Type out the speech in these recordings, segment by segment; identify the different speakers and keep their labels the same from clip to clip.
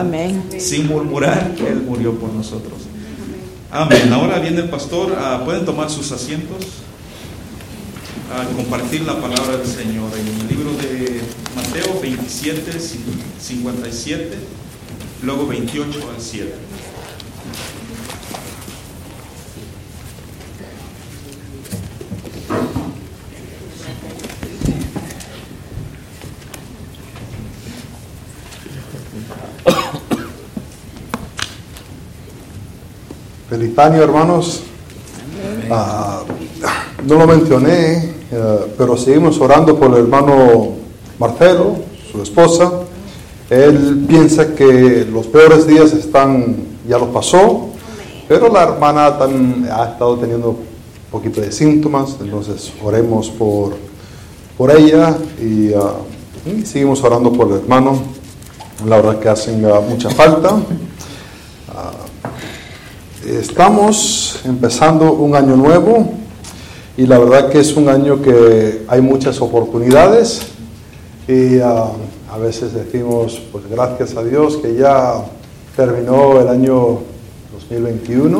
Speaker 1: Amén.
Speaker 2: Sin murmurar, Él murió por nosotros. Amén. Ahora viene el pastor. ah, Pueden tomar sus asientos. A compartir la palabra del Señor en el libro de Mateo 27, 57, luego 28 al 7.
Speaker 3: Año, hermanos. Ah, no lo mencioné, eh, pero seguimos orando por el hermano Marcelo, su esposa. Él piensa que los peores días están, ya los pasó, pero la hermana tan- ha estado teniendo un poquito de síntomas, entonces oremos por, por ella y, ah, y seguimos orando por el hermano. La verdad que hacen ah, mucha falta. Estamos empezando un año nuevo y la verdad que es un año que hay muchas oportunidades y ah, a veces decimos, pues gracias a Dios que ya terminó el año 2021.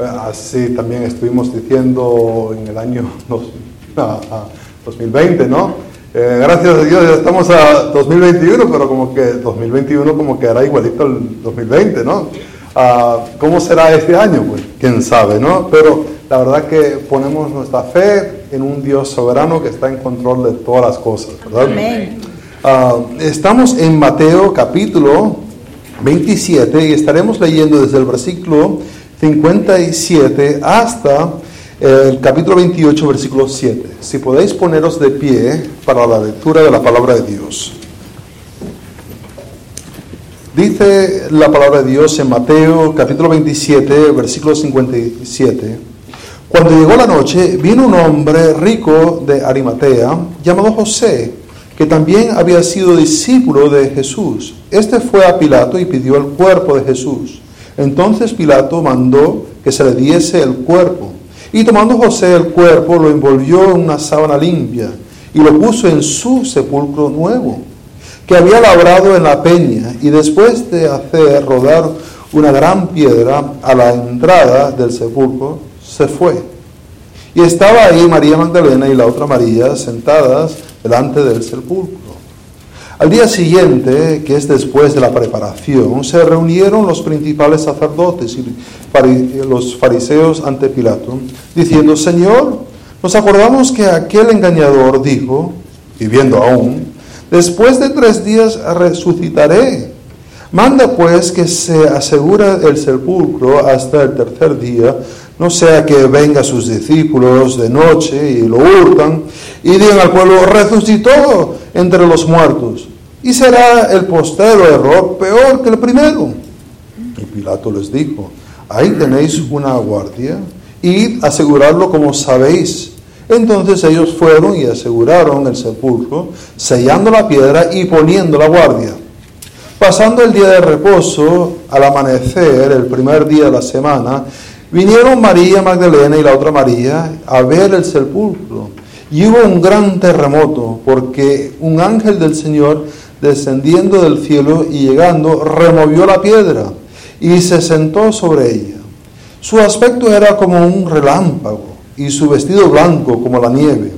Speaker 3: Eh, Así también estuvimos diciendo en el año dos- ah, ah, 2020, ¿no? Eh, gracias a Dios ya estamos a 2021, pero como que 2021 como que era igualito al 2020, ¿no? Ah, ¿Cómo será este año? Pues quién sabe, ¿no? Pero la verdad que ponemos nuestra fe en un Dios soberano que está en control de todas las cosas, ¿verdad?
Speaker 1: Amén.
Speaker 3: Ah, estamos en Mateo capítulo 27 y estaremos leyendo desde el versículo 57 hasta el capítulo 28, versículo 7. Si podéis poneros de pie para la lectura de la palabra de Dios. Dice la palabra de Dios en Mateo capítulo 27, versículo 57. Cuando llegó la noche, vino un hombre rico de Arimatea, llamado José, que también había sido discípulo de Jesús. Este fue a Pilato y pidió el cuerpo de Jesús. Entonces Pilato mandó que se le diese el cuerpo. Y tomando José el cuerpo, lo envolvió en una sábana limpia y lo puso en su sepulcro nuevo que había labrado en la peña, y después de hacer rodar una gran piedra a la entrada del sepulcro, se fue. Y estaba ahí María Magdalena y la otra María sentadas delante del sepulcro. Al día siguiente, que es después de la preparación, se reunieron los principales sacerdotes y los fariseos ante Pilato, diciendo, Señor, nos acordamos que aquel engañador dijo, viviendo aún, después de tres días resucitaré. Manda pues que se asegure el sepulcro hasta el tercer día, no sea que vengan sus discípulos de noche y lo hurtan y digan al pueblo, resucitó entre los muertos. Y será el postero error peor que el primero. Y Pilato les dijo, ahí tenéis una guardia, id asegurarlo como sabéis. Entonces ellos fueron y aseguraron el sepulcro, sellando la piedra y poniendo la guardia. Pasando el día de reposo, al amanecer, el primer día de la semana, vinieron María Magdalena y la otra María a ver el sepulcro. Y hubo un gran terremoto, porque un ángel del Señor, descendiendo del cielo y llegando, removió la piedra y se sentó sobre ella. Su aspecto era como un relámpago y su vestido blanco como la nieve.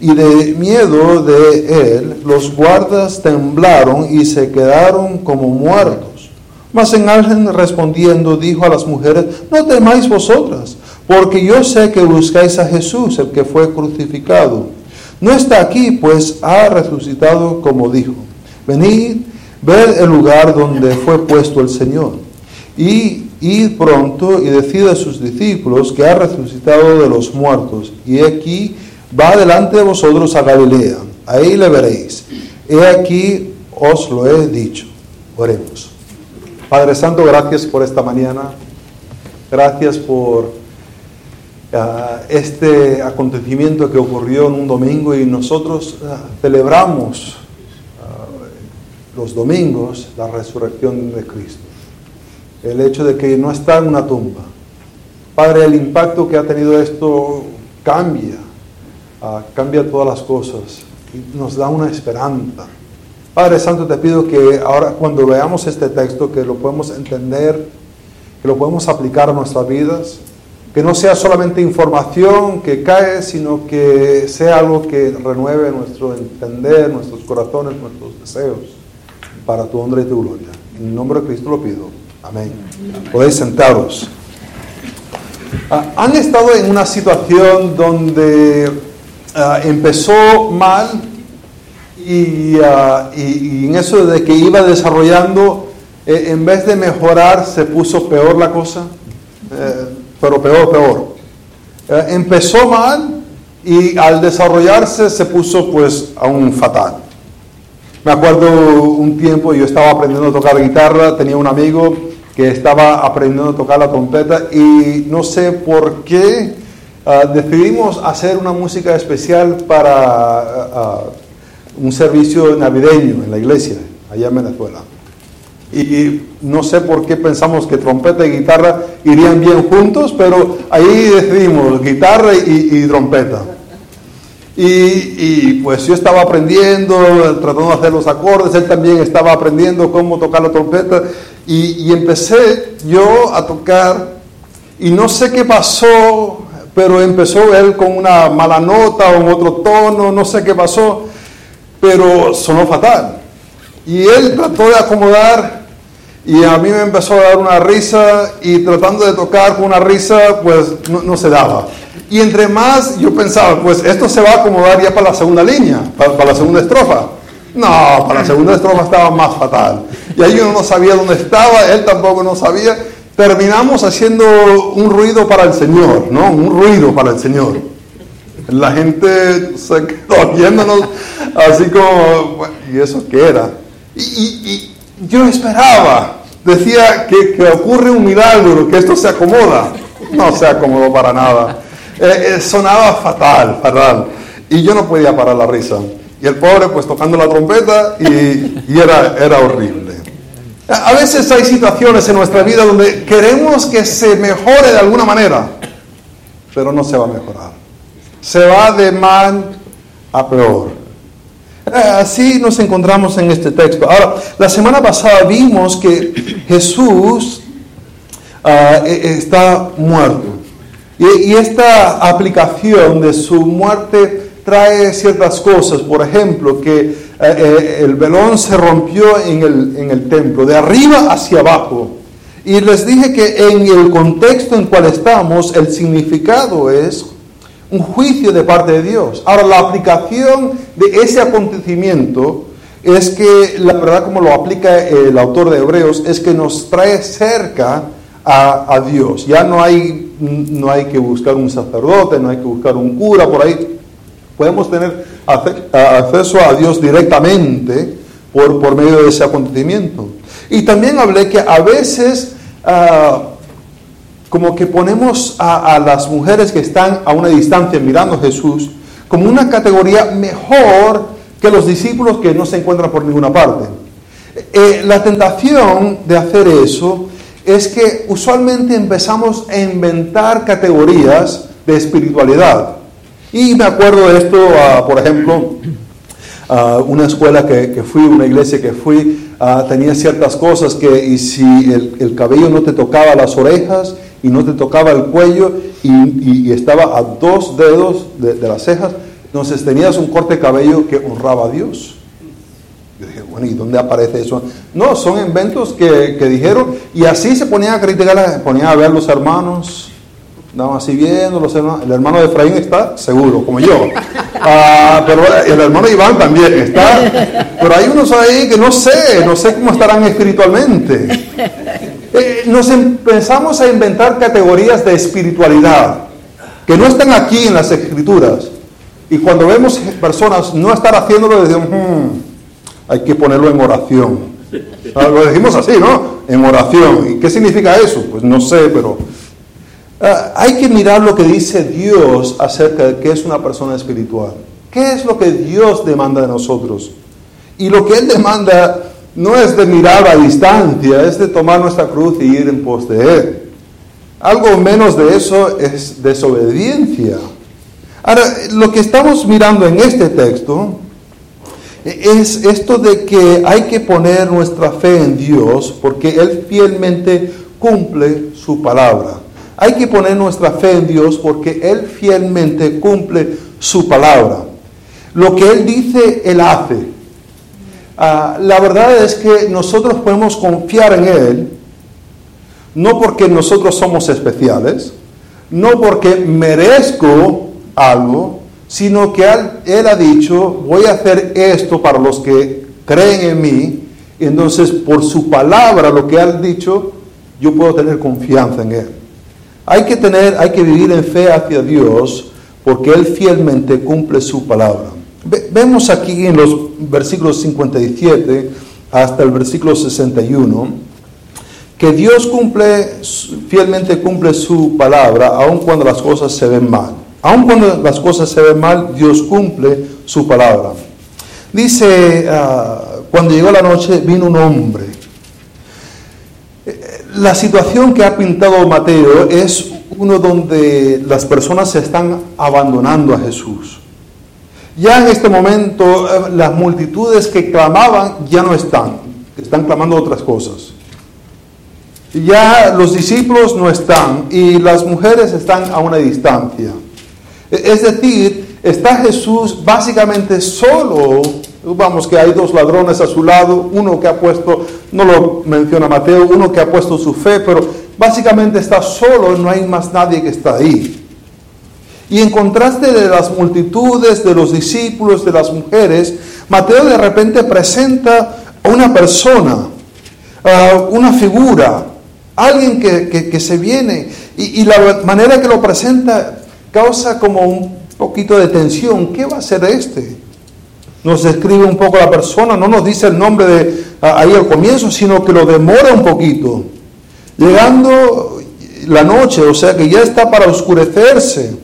Speaker 3: Y de miedo de él, los guardas temblaron y se quedaron como muertos. Mas en ángel respondiendo dijo a las mujeres, no temáis vosotras, porque yo sé que buscáis a Jesús, el que fue crucificado. No está aquí, pues ha resucitado como dijo. Venid, ved el lugar donde fue puesto el Señor. Y id pronto y decid a sus discípulos que ha resucitado de los muertos. Y aquí va delante de vosotros a Galilea. Ahí le veréis. He aquí os lo he dicho. Oremos. Padre Santo, gracias por esta mañana. Gracias por ah, este acontecimiento que ocurrió en un domingo y nosotros ah, celebramos ah, los domingos la resurrección de Cristo. El hecho de que no está en una tumba. Padre, el impacto que ha tenido esto cambia, ah, cambia todas las cosas y nos da una esperanza. Padre Santo, te pido que ahora cuando veamos este texto, que lo podemos entender, que lo podemos aplicar a nuestras vidas, que no sea solamente información que cae, sino que sea algo que renueve nuestro entender, nuestros corazones, nuestros deseos, para tu honra y tu gloria. En nombre de Cristo lo pido. Amén. Podéis sentaros. Ah, han estado en una situación donde ah, empezó mal ah, y, en eso de que iba desarrollando, eh, en vez de mejorar, se puso peor la cosa, eh, pero peor, peor. Eh, empezó mal y al desarrollarse se puso pues aún fatal. Me acuerdo un tiempo, yo estaba aprendiendo a tocar guitarra, tenía un amigo que estaba aprendiendo a tocar la trompeta y no sé por qué ah, decidimos hacer una música especial para ah, ah, un servicio navideño en la iglesia, allá en Venezuela. Y no sé por qué pensamos que trompeta y guitarra irían bien juntos, pero ahí decidimos guitarra y trompeta. Y, pues yo estaba aprendiendo, tratando de hacer los acordes, él también estaba aprendiendo cómo tocar la trompeta y, empecé yo a tocar y no sé qué pasó, pero empezó él con una mala nota o en otro tono, no sé qué pasó, pero sonó fatal. Y él trató de acomodar y a mí me empezó a dar una risa y tratando de tocar con una risa, pues no se daba. Y entre más yo pensaba, pues esto se va a acomodar ya para la segunda línea, para, la segunda estrofa. No, para la segunda estrofa estaba más fatal. Y ahí yo no sabía dónde estaba, él tampoco no sabía. Terminamos haciendo un ruido para el Señor, ¿no? Un ruido para el Señor. La gente se quedó viéndonos así como, ¿y eso qué era? Y, yo esperaba, decía que, que ocurre un milagro, que esto se acomoda. No se acomodó para nada. Eh, eh, sonaba fatal, fatal. Y yo no podía parar la risa. Y el pobre pues tocando la trompeta y, era, era horrible. A veces hay situaciones en nuestra vida donde queremos que se mejore de alguna manera, pero no se va a mejorar. Se va de mal a peor. Eh, así nos encontramos en este texto. Ahora, la semana pasada vimos que Jesús ah, está muerto. Y, esta aplicación de su muerte trae ciertas cosas, por ejemplo, que eh, eh, el velón se rompió en el, en el templo, de arriba hacia abajo. Y les dije que en el contexto en cual estamos, el significado es un juicio de parte de Dios. Ahora, la aplicación de ese acontecimiento es que, la verdad como lo aplica el autor de Hebreos, es que nos trae cerca a, Dios. Ya no hay, no hay que buscar un sacerdote, no hay que buscar un cura por ahí. Podemos tener acceso a Dios directamente por, por medio de ese acontecimiento. Y también hablé que a veces ah, como que ponemos a, las mujeres que están a una distancia mirando a Jesús como una categoría mejor que los discípulos que no se encuentran por ninguna parte. Eh, la tentación de hacer eso es que usualmente empezamos a inventar categorías de espiritualidad. Y me acuerdo de esto, ah, por ejemplo, uh, una escuela que, fui, una iglesia que fui, ah, tenía ciertas cosas que y si el, cabello no te tocaba las orejas y no te tocaba el cuello y, estaba a dos dedos de, de las cejas, entonces tenías un corte de cabello que honraba a Dios. Yo dije, bueno, ¿y dónde aparece eso? No, son inventos que, que dijeron, y así se ponían a criticar, se ponían a ver los hermanos, andaban así viendo, el hermano de Efraín está seguro, como yo, ah, pero el hermano Iván también está, pero hay unos ahí que no sé, no sé cómo estarán espiritualmente. Eh, nos empezamos a inventar categorías de espiritualidad que no están aquí en las escrituras. Y cuando vemos personas no estar haciéndolo, decimos, hmm, hay que ponerlo en oración. Ah, lo decimos así, ¿no? En oración. ¿Y qué significa eso? Pues no sé, pero ah, hay que mirar lo que dice Dios acerca de qué es una persona espiritual. ¿Qué es lo que Dios demanda de nosotros? Y lo que Él demanda no es de mirar a distancia, es de tomar nuestra cruz y ir en pos de Él. Algo menos de eso es desobediencia. Ahora, lo que estamos mirando en este texto es esto de que hay que poner nuestra fe en Dios porque Él fielmente cumple su palabra. Hay que poner nuestra fe en Dios porque Él fielmente cumple su palabra. Lo que Él dice, Él hace. Ah, la verdad es que nosotros podemos confiar en Él, no porque nosotros somos especiales, no porque merezco algo, sino que él, ha dicho, voy a hacer esto para los que creen en mí, entonces por su palabra, lo que Él ha dicho, yo puedo tener confianza en Él. Hay que tener, hay que vivir en fe hacia Dios, porque Él fielmente cumple su palabra. vemos aquí en los versículos 57 hasta el versículo 61, que Dios cumple, fielmente cumple su palabra, aun cuando las cosas se ven mal. Aun cuando las cosas se ven mal, Dios cumple su palabra. Dice, ah, cuando llegó la noche, vino un hombre. La situación que ha pintado Mateo es uno donde las personas se están abandonando a Jesús. Ya en este momento eh, las multitudes que clamaban ya no están, están clamando otras cosas. Ya los discípulos no están y las mujeres están a una distancia. Es decir, está Jesús básicamente solo. Vamos, que hay dos ladrones a su lado, uno que ha puesto, no lo menciona Mateo, uno que ha puesto su fe, pero básicamente está solo, no hay más nadie que está ahí. Y en contraste de las multitudes, de los discípulos, de las mujeres, Mateo de repente presenta a una persona, a una figura, alguien que, se viene. Y, la manera que lo presenta causa como un poquito de tensión. ¿Qué va a hacer este? Nos describe un poco la persona, no nos dice el nombre de ahí al comienzo, sino que lo demora un poquito. Llegando la noche, o sea que ya está para oscurecerse,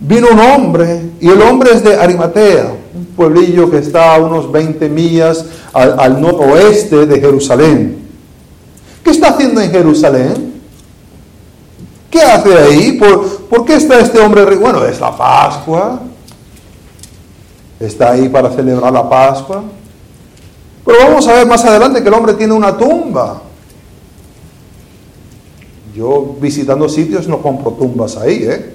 Speaker 3: vino un hombre, y el hombre es de Arimatea, un pueblillo que está a unos 20 millas al, al noroeste de Jerusalén. ¿Qué está haciendo en Jerusalén? ¿Qué hace ahí? ¿Por, qué está este hombre? Bueno, es la Pascua. Está ahí para celebrar la Pascua. Pero vamos a ver más adelante que el hombre tiene una tumba. Yo visitando sitios no compro tumbas ahí, ¿eh?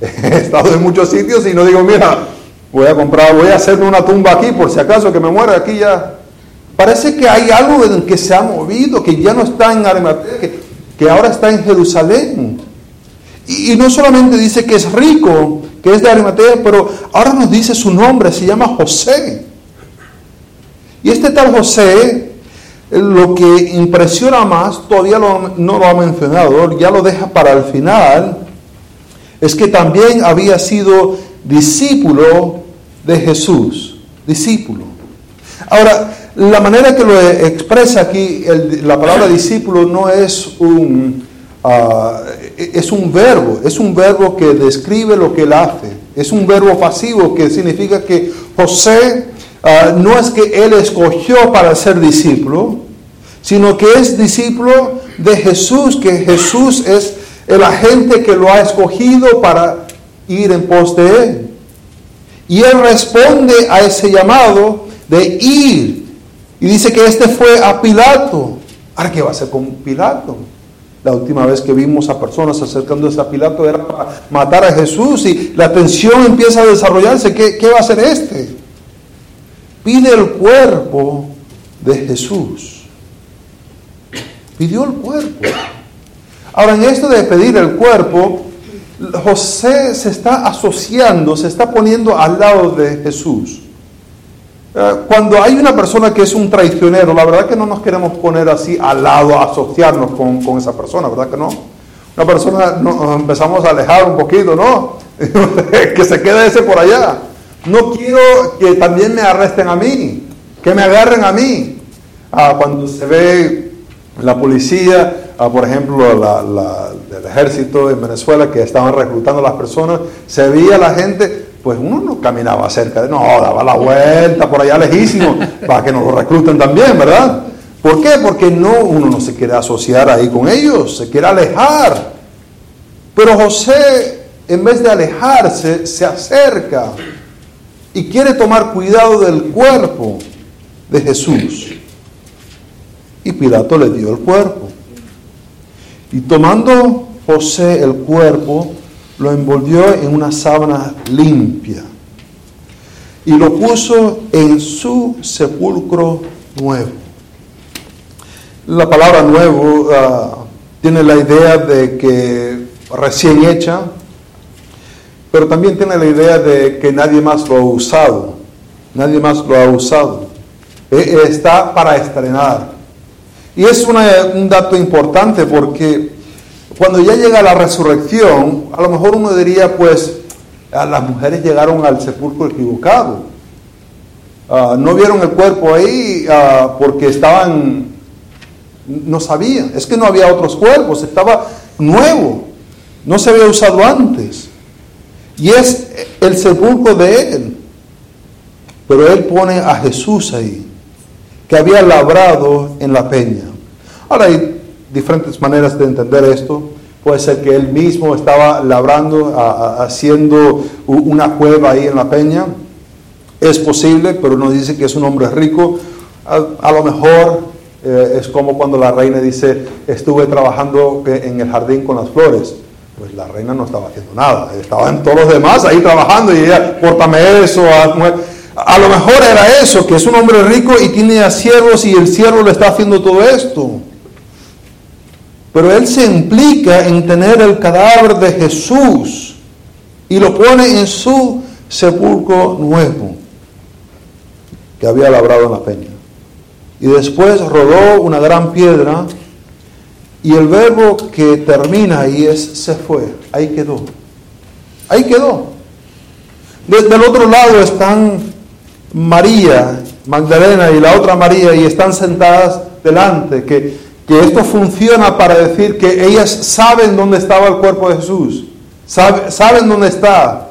Speaker 3: He estado en muchos sitios y no digo, mira, voy a comprar, voy a hacerme una tumba aquí por si acaso que me muera aquí ya. Parece que hay algo en que se ha movido, que ya no está en Arimatea, que ahora está en Jerusalén. Y, no solamente dice que es rico, que es de Arimatea, pero ahora nos dice su nombre, se llama José. Y este tal José, lo que impresiona más, todavía no lo ha mencionado, ya lo deja para el final, es que también había sido discípulo de Jesús, discípulo. Ahora, la manera que lo expresa aquí la palabra discípulo no es un, Ah, es un verbo, es un verbo que describe lo que él hace. Es un verbo pasivo que significa que José ah, no es que él escogió para ser discípulo, sino que es discípulo de Jesús, que Jesús es el agente que lo ha escogido para ir en pos de él. Y él responde a ese llamado de ir. Y dice que este fue a Pilato. Ahora, ¿qué va a hacer con Pilato? La última vez que vimos a personas acercándose a Pilato era para matar a Jesús y la tensión empieza a desarrollarse. ¿Qué, va a hacer este? Pide el cuerpo de Jesús. Pidió el cuerpo. Ahora, en esto de pedir el cuerpo, José se está asociando, se está poniendo al lado de Jesús. Eh, cuando hay una persona que es un traicionero, la verdad que no nos queremos poner así al lado, asociarnos con, esa persona, ¿verdad que no? Una persona nos empezamos a alejar un poquito, ¿no? que se quede ese por allá. No quiero que también me arresten a mí, que me agarren a mí. Ah, cuando se ve la policía, ah, por ejemplo, la, del ejército en Venezuela que estaban reclutando a las personas, se veía la gente pues uno no caminaba cerca de, no, daba la vuelta por allá lejísimo para que nos lo recluten también, ¿verdad? ¿Por qué? Porque no, uno no se quiere asociar ahí con ellos, se quiere alejar. Pero José, en vez de alejarse, se acerca. y quiere tomar cuidado del cuerpo de Jesús. Y Pilato le dio el cuerpo. Y tomando José el cuerpo, lo envolvió en una sábana limpia y lo puso en su sepulcro nuevo. La palabra nuevo ah, tiene la idea de que recién hecha, pero también tiene la idea de que nadie más lo ha usado, nadie más lo ha usado. E, está para estrenar. Y es un dato importante porque cuando ya llega la resurrección, a lo mejor uno diría, pues, las mujeres llegaron al sepulcro equivocado. Ah, no vieron el cuerpo ahí ah, porque estaban, no sabían, es que no había otros cuerpos, estaba nuevo, no se había usado antes. Y es el sepulcro de él. Pero él pone a Jesús ahí, que había labrado en la peña. Ahora diferentes maneras de entender esto. Puede ser que él mismo estaba labrando, haciendo una cueva ahí en la peña. Es posible, pero no dice que es un hombre rico. A, lo mejor eh, es como cuando la reina dice, estuve trabajando en el jardín con las flores. Pues la reina no estaba haciendo nada, estaban todos los demás ahí trabajando y ella, pórtame eso. A, lo mejor era eso, que es un hombre rico y tiene a siervos y el siervo le está haciendo todo esto. Pero él se implica en tener el cadáver de Jesús y lo pone en su sepulcro nuevo que había labrado en la peña. Y después rodó una gran piedra y el verbo que termina ahí es se fue, ahí quedó. Ahí quedó. Desde el otro lado están María, Magdalena y la otra María y están sentadas delante, que que esto funciona para decir que ellas saben dónde estaba el cuerpo de Jesús, saben dónde está.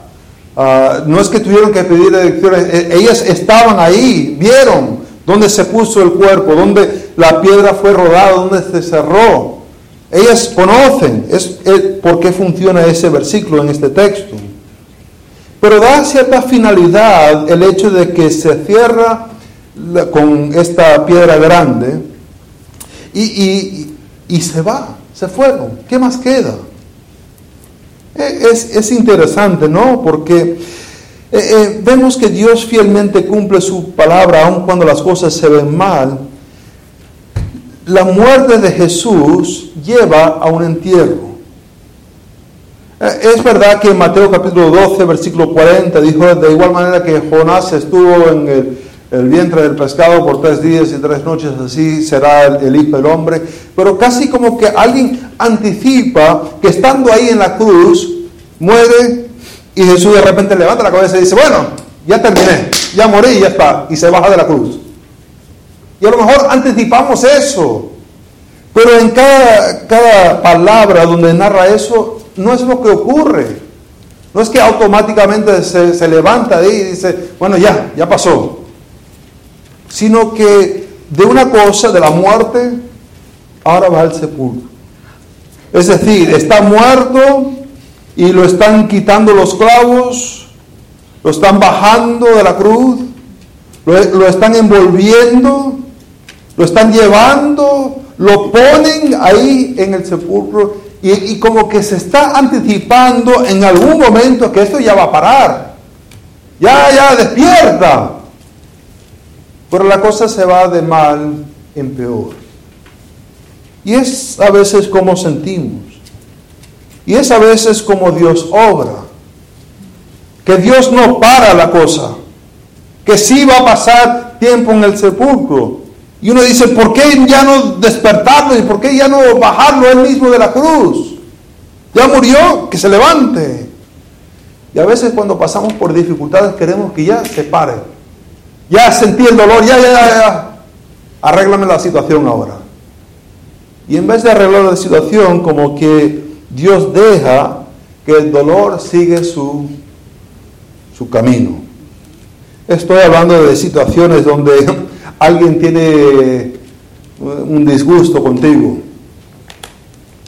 Speaker 3: Ah, no es que tuvieron que pedir direcciones, e, ellas estaban ahí, vieron dónde se puso el cuerpo, dónde la piedra fue rodada, dónde se cerró. Ellas conocen es, por qué funciona ese versículo en este texto. Pero da cierta finalidad el hecho de que se cierra con esta piedra grande y, se va, se fueron. ¿Qué más queda? E, es, interesante, ¿no? Porque eh, eh, vemos que Dios fielmente cumple su palabra aun cuando las cosas se ven mal. La muerte de Jesús lleva a un entierro. Eh, es verdad que en Mateo capítulo 12, versículo 40 dijo de igual manera que Jonás estuvo en el el vientre del pescado por tres días y tres noches, así será el, Hijo del Hombre. Pero casi como que alguien anticipa que estando ahí en la cruz, muere y Jesús de repente levanta la cabeza y dice, bueno, ya terminé, ya morí ya está, y se baja de la cruz. Y a lo mejor anticipamos eso, pero en cada, cada palabra donde narra eso, no es lo que ocurre. No es que automáticamente se, se levanta ahí y dice, bueno, ya, ya pasó sino que de una cosa, de la muerte, ahora va al sepulcro. Es decir, está muerto y lo están quitando los clavos, lo están bajando de la cruz, lo, están envolviendo, lo están llevando, lo ponen ahí en el sepulcro y, y, como que se está anticipando en algún momento que esto ya va a parar. Ya, ya, despierta. Pero la cosa se va de mal en peor. Y es a veces como sentimos. Y es a veces como Dios obra. Que Dios no para la cosa. Que sí va a pasar tiempo en el sepulcro. Y uno dice, ¿por qué ya no despertarlo? ¿Y por qué ya no bajarlo él mismo de la cruz? Ya murió, que se levante. Y a veces cuando pasamos por dificultades queremos que ya se pare ya sentí el dolor, ya, ya, ya, Arréglame la situación ahora. Y en vez de arreglar la situación, como que Dios deja que el dolor sigue su, su camino. Estoy hablando de situaciones donde alguien tiene un disgusto contigo.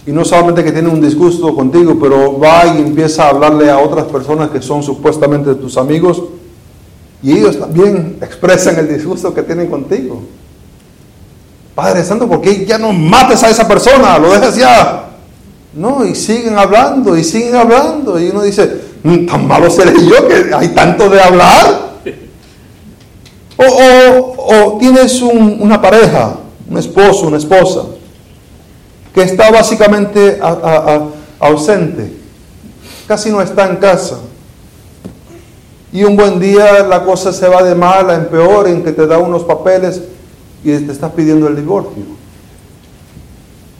Speaker 3: Y no solamente que tiene un disgusto contigo, pero va y empieza a hablarle a otras personas que son supuestamente tus amigos Y ellos también expresan el disgusto que tienen contigo. Padre Santo, ¿por qué ya no mates a esa persona? Lo dejas ya. No, y siguen hablando, y siguen hablando. Y uno dice, mm, tan malo seré yo que hay tanto de hablar. O, tienes una pareja, un esposo, una esposa, que está básicamente ausente, casi no está en casa. Y un buen día la cosa se va de mal a empeor, en que te da unos papeles y te estás pidiendo el divorcio.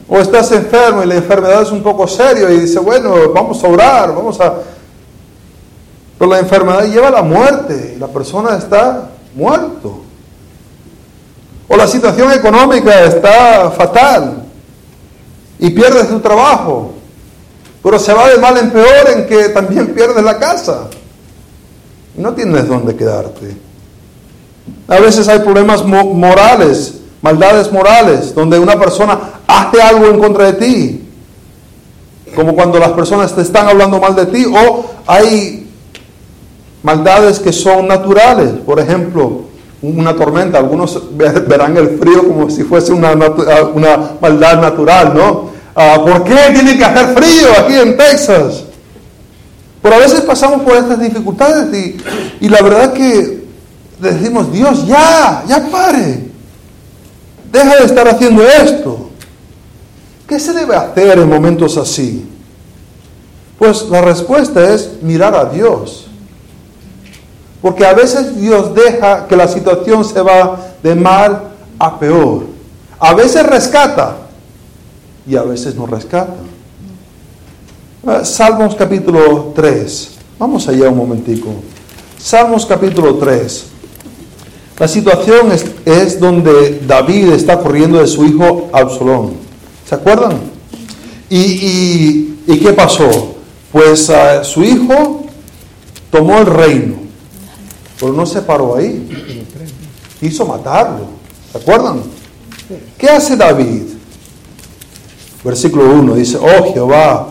Speaker 3: O estás enfermo y la enfermedad es un poco seria y dice, bueno, vamos a orar, vamos a... Pero la enfermedad lleva a la muerte y la persona está muerto. O la situación económica está fatal y pierdes tu trabajo. Pero se va de mal en peor en que también pierdes la casa. No tienes dónde quedarte. A veces hay problemas morales, maldades morales, donde una persona hace algo en contra de ti. Como cuando las personas te están hablando mal de ti. O hay maldades que son naturales. Por ejemplo, una tormenta. Algunos verán el frío como si fuese una, una maldad natural, ¿no? Ah, ¿Por qué tiene que hacer frío aquí en Texas? Pero a veces pasamos por estas dificultades y, y la verdad que decimos, Dios, ya, ya pare. Deja de estar haciendo esto. ¿Qué se debe hacer en momentos así? Pues la respuesta es mirar a Dios. Porque a veces Dios deja que la situación se va de mal a peor. A veces rescata y a veces no rescata. Ah, Salmos capítulo 3. Vamos allá un momentico. Salmos capítulo 3. La situación es, donde David está corriendo de su hijo Absalón. ¿Se acuerdan? ¿Y, qué pasó? Pues ah, su hijo tomó el reino, pero no se paró ahí. Quiso matarlo. ¿Se acuerdan? ¿Qué hace David? Versículo 1 dice, oh Jehová,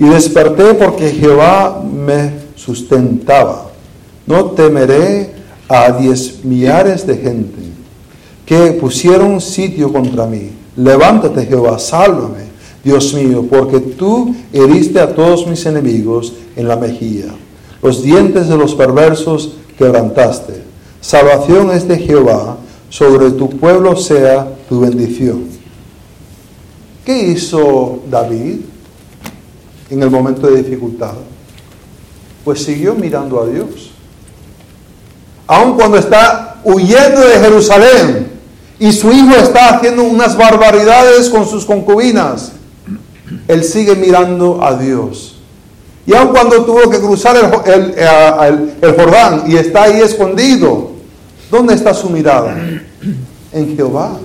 Speaker 3: y desperté porque Jehová me sustentaba. No temeré a diez millares de gente que pusieron sitio contra mí. Levántate Jehová, sálvame, Dios mío, porque tú heriste a todos mis enemigos en la mejilla. Los dientes de los perversos quebrantaste. Salvación es de Jehová, sobre tu pueblo sea tu bendición. ¿Qué hizo David? En el momento de dificultad? Pues siguió mirando a Dios. Aun cuando está huyendo de Jerusalén y su hijo está haciendo unas barbaridades con sus concubinas, él sigue mirando a Dios. Y aun cuando tuvo que cruzar el, el, el, Jordán y está ahí escondido, ¿dónde está su mirada? En Jehová.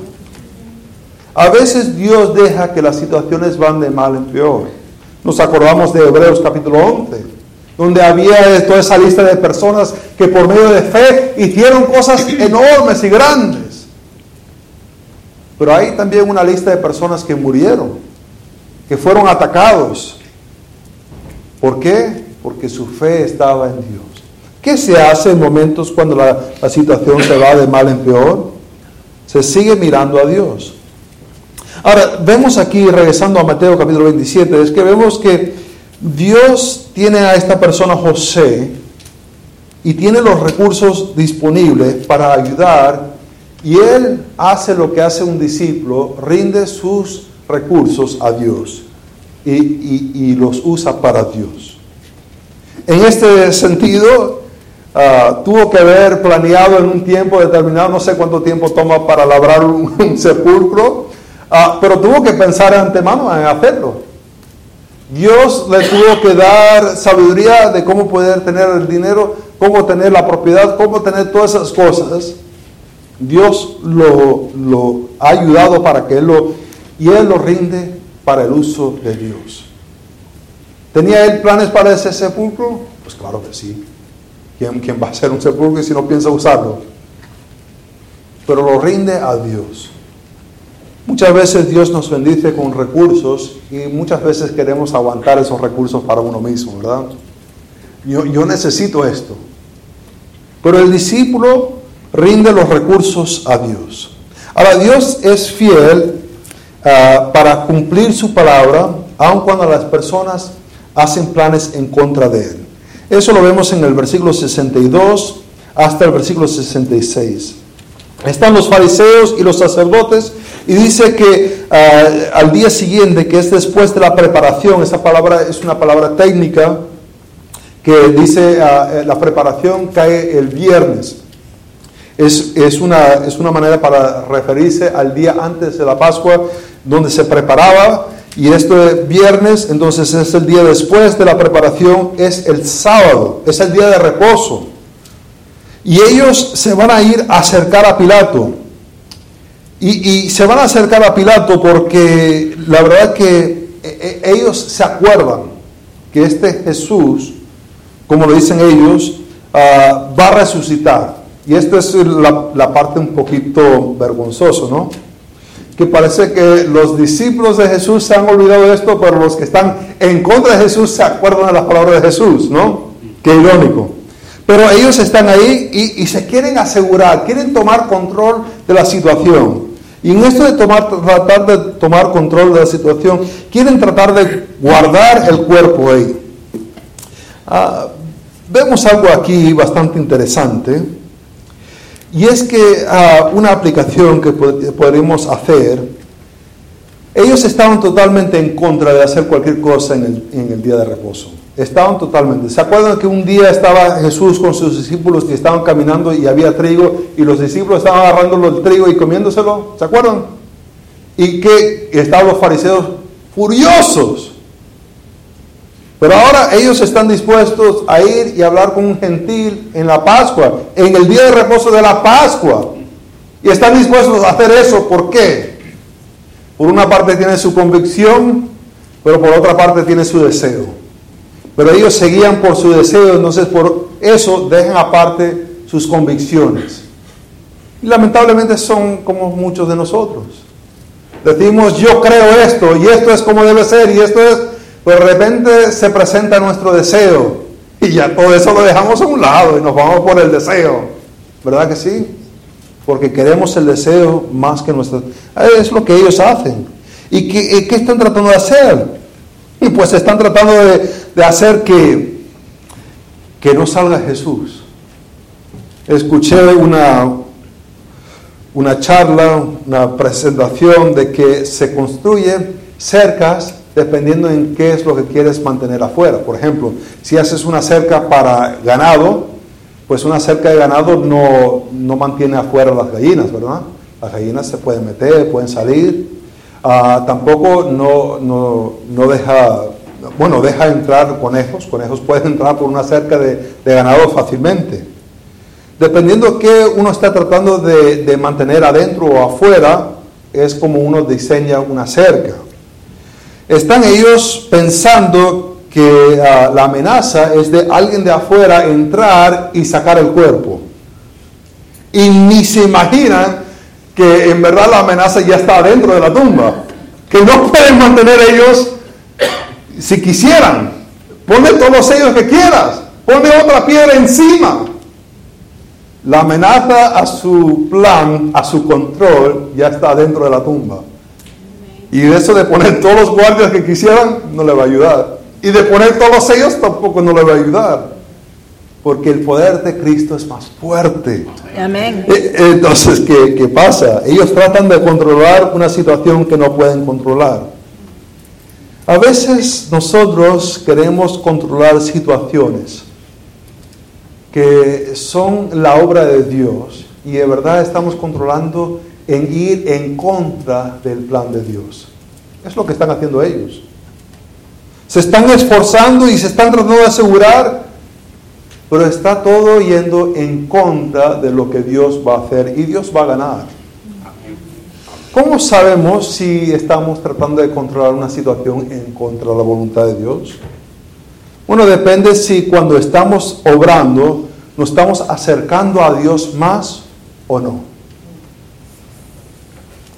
Speaker 3: A veces Dios deja que las situaciones van de mal en peor. Nos acordamos de Hebreos capítulo 11, donde había toda esa lista de personas que por medio de fe hicieron cosas enormes y grandes. Pero hay también una lista de personas que murieron, que fueron atacados. ¿Por qué? Porque su fe estaba en Dios. ¿Qué se hace en momentos cuando la, la situación se va de mal en peor? Se sigue mirando a Dios. Ahora, vemos aquí, regresando a Mateo capítulo 27, es que vemos que Dios tiene a esta persona José y tiene los recursos disponibles para ayudar y él hace lo que hace un discípulo, rinde sus recursos a Dios y, los usa para Dios. En este sentido, ah, tuvo que haber planeado en un tiempo determinado, no sé cuánto tiempo toma para labrar un sepulcro, Ah, pero tuvo que pensar de antemano en hacerlo. Dios le tuvo que dar sabiduría de cómo poder tener el dinero, cómo tener la propiedad, cómo tener todas esas cosas. Dios lo, ha ayudado para que él lo, y él lo rinde para el uso de Dios. ¿Tenía él planes para ese sepulcro? Pues claro que sí. ¿Quién, quién va a hacer un sepulcro si no piensa usarlo? Pero lo rinde a Dios. Muchas veces Dios nos bendice con recursos y muchas veces queremos aguantar esos recursos para uno mismo, ¿verdad? Yo, necesito esto. Pero el discípulo rinde los recursos a Dios. Ahora, Dios es fiel uh, para cumplir su palabra, aun cuando las personas hacen planes en contra de Él. Eso lo vemos en el versículo 62 hasta el versículo 66. Están los fariseos y los sacerdotes y dice que uh, al día siguiente, que es después de la preparación, esa palabra es una palabra técnica que dice uh, la preparación cae el viernes. Es, es, una, es una manera para referirse al día antes de la Pascua, donde se preparaba, y esto es viernes, entonces es el día después de la preparación, es el sábado, es el día de reposo. Y ellos se van a ir a acercar a Pilato. Y, se van a acercar a Pilato porque la verdad que e, e, ellos se acuerdan que este Jesús, como lo dicen ellos, uh, va a resucitar. Y esto es la, parte un poquito vergonzoso, ¿no? que parece que los discípulos de Jesús se han olvidado de esto, pero los que están en contra de Jesús se acuerdan de las palabras de Jesús, ¿no? Qué irónico. Pero ellos están ahí y, se quieren asegurar, quieren tomar control de la situación. Y en esto de tomar, tratar de tomar control de la situación, quieren tratar de guardar el cuerpo ahí. Ah, vemos algo aquí bastante interesante. Y es que uh, una aplicación que podemos hacer, ellos estaban totalmente en contra de hacer cualquier cosa en en el, día de reposo. Estaban totalmente. ¿Se acuerdan que un día estaba Jesús con sus discípulos que estaban caminando y había trigo y los discípulos estaban agarrando el trigo y comiéndoselo? ¿Se acuerdan? Y que estaban los fariseos furiosos pero ahora ellos están dispuestos a ir y hablar con un gentil en la Pascua, en el día de reposo de la Pascua. Y están dispuestos a hacer eso. ¿Por qué? Por una parte tiene su convicción, pero por otra parte tiene su deseo. Pero ellos seguían por su deseo, entonces por eso dejan aparte sus convicciones. Y lamentablemente son como muchos de nosotros. Decimos, yo creo esto, y esto es como debe ser, y esto es pero de repente se presenta nuestro deseo y ya todo eso lo dejamos a un lado y nos vamos por el deseo. ¿Verdad que sí? Porque queremos el deseo más que nuestro... Es lo que ellos hacen. ¿Y qué, qué están tratando de hacer? Y pues están tratando de, de hacer que, que no salga Jesús. Escuché una, una charla, una presentación de que se construyen cercas dependiendo en qué es lo que quieres mantener afuera. Por ejemplo, si haces una cerca para ganado, pues una cerca de ganado no, no mantiene afuera las gallinas, ¿verdad? Las gallinas se pueden meter, pueden salir. Uh, tampoco no, no, no, deja, bueno, deja entrar conejos. Conejos pueden entrar por una cerca de, ganado fácilmente. Dependiendo qué uno está tratando de, mantener adentro o afuera, es como uno diseña una cerca. Están ellos pensando que uh, la amenaza es de alguien de afuera entrar y sacar el cuerpo. Y ni se imaginan que en verdad la amenaza ya está dentro de la tumba. Que no pueden mantener ellos si quisieran. Ponle todos los sellos que quieras. Ponle otra piedra encima. La amenaza a su plan, a su control, ya está dentro de la tumba. Y eso de poner todos los guardias que quisieran, no le va a ayudar. Y de poner todos los sellos tampoco no le va a ayudar. Porque el poder de Cristo es más fuerte.
Speaker 1: Amén.
Speaker 3: E, entonces, ¿qué, ¿qué pasa? Ellos tratan de controlar una situación que no pueden controlar. A veces nosotros queremos controlar situaciones que son la obra de Dios y de verdad estamos controlando en ir en contra del plan de Dios. Es lo que están haciendo ellos. Se están esforzando y se están tratando de asegurar pero está todo yendo en contra de lo que Dios va a hacer y Dios va a ganar. ¿Cómo sabemos si estamos tratando de controlar una situación en contra de la voluntad de Dios? Bueno, depende si cuando estamos obrando nos estamos acercando a Dios más o no.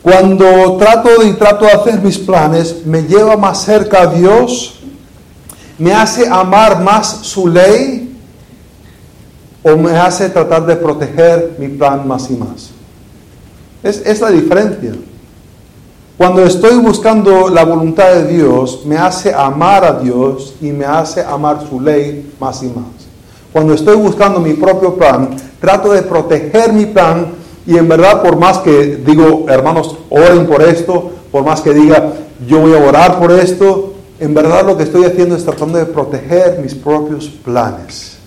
Speaker 3: Cuando trato y trato de hacer mis planes, me lleva más cerca a Dios, me hace amar más su ley o me hace tratar de proteger mi plan más y más. Es, es la diferencia. Cuando estoy buscando la voluntad de Dios, me hace amar a Dios y me hace amar su ley más y más. Cuando estoy buscando mi propio plan, trato de proteger mi plan y en verdad por más que digo, hermanos, oren por esto, por más que diga, yo voy a orar por esto, en verdad lo que estoy haciendo es tratando de proteger mis propios planes.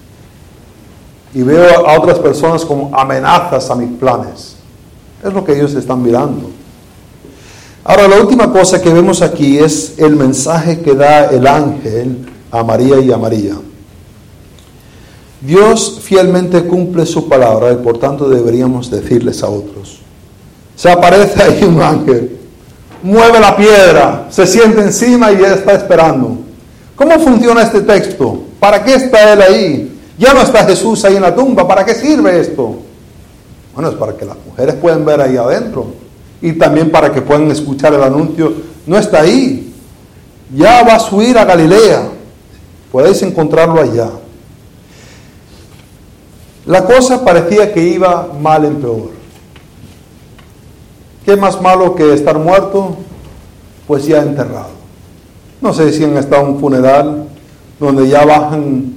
Speaker 3: Y veo a otras personas como amenazas a mis planes. Es lo que ellos están mirando. Ahora, la última cosa que vemos aquí es el mensaje que da el ángel a María y a María. Dios fielmente cumple su palabra y por tanto deberíamos decirles a otros. Se aparece ahí un ángel, mueve la piedra, se siente encima y ya está esperando. ¿Cómo funciona este texto? ¿Para qué está él ahí? Ya no está Jesús ahí en la tumba. ¿Para qué sirve esto? Bueno, es para que las mujeres puedan ver ahí adentro y también para que puedan escuchar el anuncio. No está ahí. Ya va a subir a Galilea. Podéis encontrarlo allá. La cosa parecía que iba mal en peor. ¿Qué más malo que estar muerto? Pues ya enterrado. No sé si han estado en un funeral donde ya bajan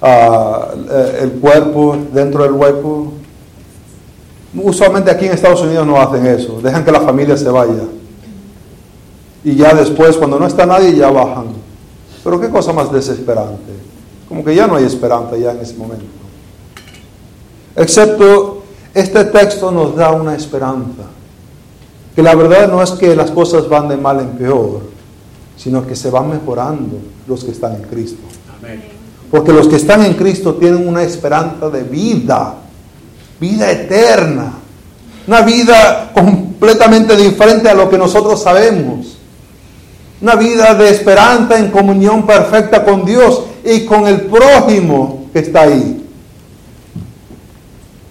Speaker 3: ah, eh, el cuerpo dentro del hueco. Usualmente aquí en Estados Unidos no hacen eso, dejan que la familia se vaya. Y ya después, cuando no está nadie, ya bajan. Pero qué cosa más desesperante. Como que ya no hay esperanza ya en ese momento. Excepto este texto nos da una esperanza. Que la verdad no es que las cosas van de mal en peor, sino que se van mejorando los que están en Cristo. Porque los que están en Cristo tienen una esperanza de vida, vida eterna, una vida completamente diferente a lo que nosotros sabemos, una vida de esperanza en comunión perfecta con Dios y con el prójimo que está ahí.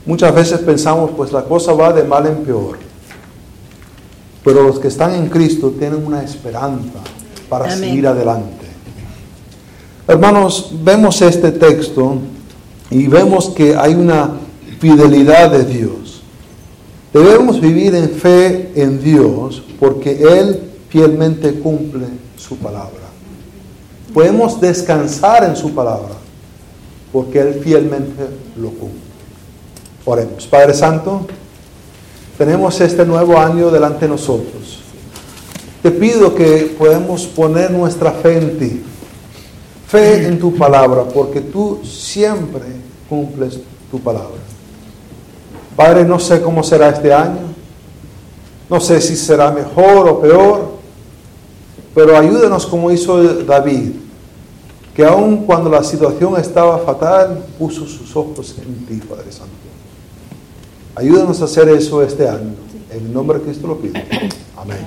Speaker 3: Muchas veces pensamos, pues la cosa va de mal en peor. Pero los que están en Cristo tienen una esperanza para seguir adelante. Hermanos, vemos este texto y vemos que hay una fidelidad de Dios. Debemos vivir en fe en Dios porque Él fielmente cumple su palabra. Podemos descansar en su palabra porque Él fielmente lo cumple. Oremos. Padre Santo, tenemos este nuevo año delante de nosotros. Te pido que podamos poner nuestra fe en ti, fe en tu palabra, porque tú siempre cumples tu palabra. Padre, no sé cómo será este año, no sé si será mejor o peor, pero ayúdanos como hizo David, que aun cuando la situación estaba fatal, puso sus ojos en ti, Padre Santo. Ayúdanos a hacer eso este año. En el nombre de Cristo lo pido. Amén.